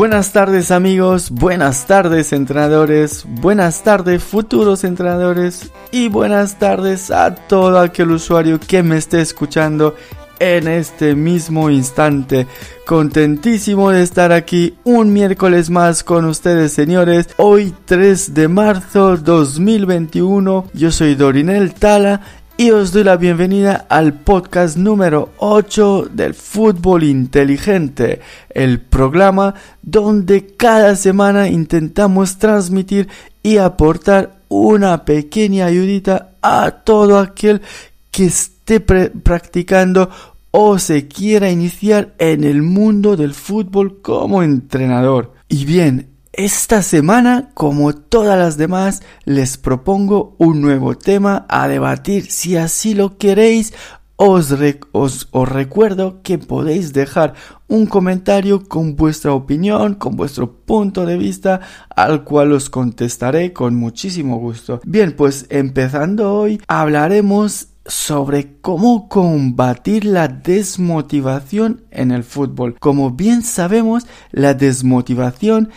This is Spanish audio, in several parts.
Buenas tardes amigos, buenas tardes entrenadores, buenas tardes futuros entrenadores y buenas tardes a todo aquel usuario que me esté escuchando en este mismo instante. Contentísimo de estar aquí un miércoles más con ustedes señores. Hoy 3 de marzo 2021. Yo soy Dorinel Tala y os doy la bienvenida al podcast número 8 del fútbol inteligente, el programa donde cada semana intentamos transmitir y aportar una pequeña ayudita a todo aquel que esté practicando o se quiera iniciar en el mundo del fútbol como entrenador. Y bien, esta semana, como todas las demás, les propongo un nuevo tema a debatir. Si así lo queréis, os, os, recuerdo que podéis dejar un comentario con vuestra opinión, con vuestro punto de vista, al cual os contestaré con muchísimo gusto. Bien, pues empezando hoy, hablaremos sobre cómo combatir la desmotivación en el fútbol. Como bien sabemos, la desmotivación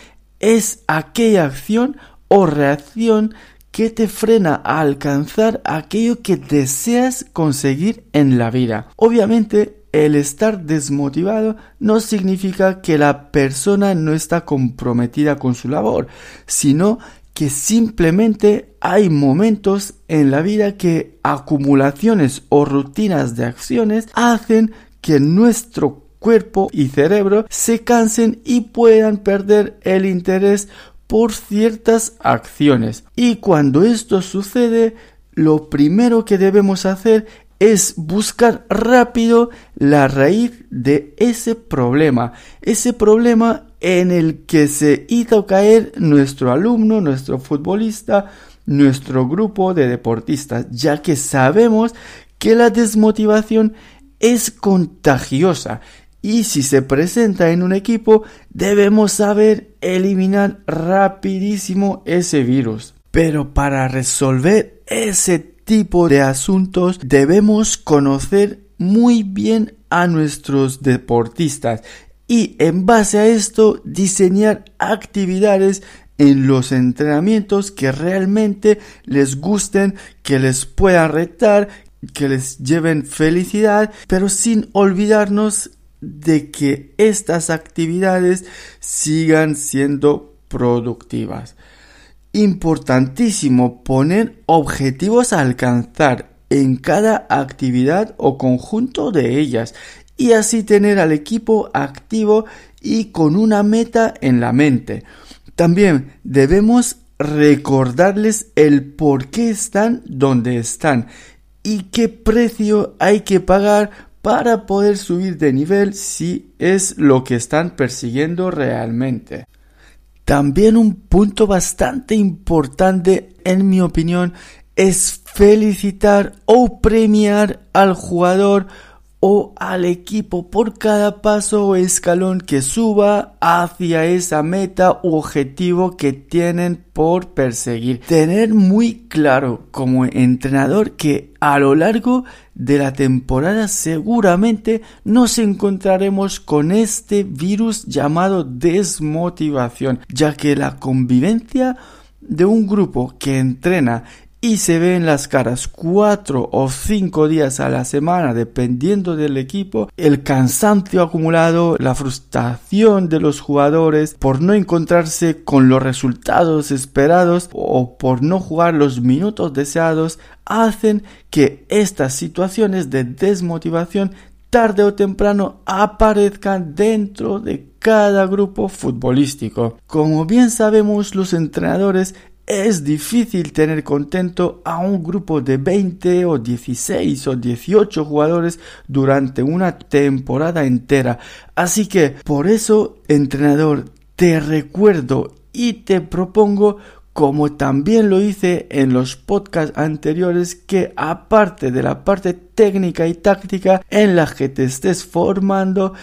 es aquella acción o reacción que te frena a alcanzar aquello que deseas conseguir en la vida. Obviamente, el estar desmotivado no significa que la persona no está comprometida con su labor, sino que simplemente hay momentos en la vida que acumulaciones o rutinas de acciones hacen que nuestro cuerpo y cerebro se cansen y puedan perder el interés por ciertas acciones. Y cuando esto sucede, lo primero que debemos hacer es buscar rápido la raíz de ese problema, ese problema en el que se hizo caer nuestro alumno, nuestro futbolista, nuestro grupo de deportistas, ya que sabemos que la desmotivación es contagiosa y si se presenta en un equipo debemos saber eliminar rapidísimo ese virus. Pero para resolver ese tipo de asuntos debemos conocer muy bien a nuestros deportistas y en base a esto diseñar actividades en los entrenamientos que realmente les gusten, que les puedan retar, que les lleven felicidad, pero sin olvidarnos de que estas actividades sigan siendo productivas. Importantísimo poner objetivos a alcanzar en cada actividad o conjunto de ellas y así tener al equipo activo y con una meta en la mente. También debemos recordarles el por qué están donde están y qué precio hay que pagar para poder subir de nivel si es lo que están persiguiendo realmente. También un punto bastante importante en mi opinión es felicitar o premiar al jugador o al equipo por cada paso o escalón que suba hacia esa meta u objetivo que tienen por perseguir. Tener muy claro como entrenador que a lo largo de la temporada seguramente nos encontraremos con este virus llamado desmotivación, ya que la convivencia de un grupo que entrena y se ve en las caras cuatro o cinco días a la semana dependiendo del equipo el cansancio acumulado la frustración de los jugadores por no encontrarse con los resultados esperados o por no jugar los minutos deseados hacen que estas situaciones de desmotivación tarde o temprano aparezcan dentro de cada grupo futbolístico. Como bien sabemos, los entrenadores es difícil tener contento a un grupo de 20 o 16 o 18 jugadores durante una temporada entera. Así que por eso, entrenador, te recuerdo y te propongo como también lo hice en los podcasts anteriores, que aparte de la parte técnica y táctica en la que te estés formando,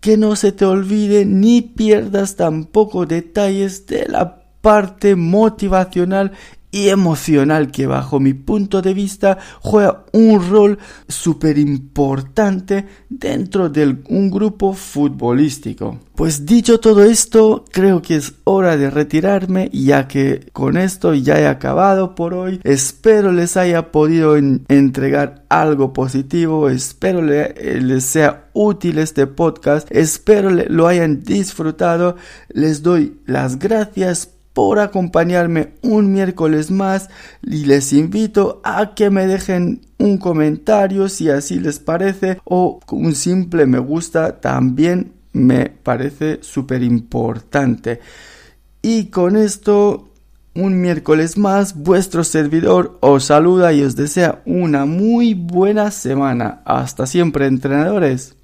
que no se te olvide ni pierdas tampoco detalles de la parte motivacional y emocional que bajo mi punto de vista juega un rol súper importante dentro de un grupo futbolístico. Pues dicho todo esto, creo que es hora de retirarme ya que con esto ya he acabado por hoy. Espero les haya podido entregar algo positivo, espero les sea útil este podcast, espero lo hayan disfrutado. Les doy las gracias por acompañarme un miércoles más y les invito a que me dejen un comentario si así les parece o un simple me gusta también me parece súper importante. Y con esto, un miércoles más, vuestro servidor os saluda y os desea una muy buena semana. Hasta siempre, entrenadores.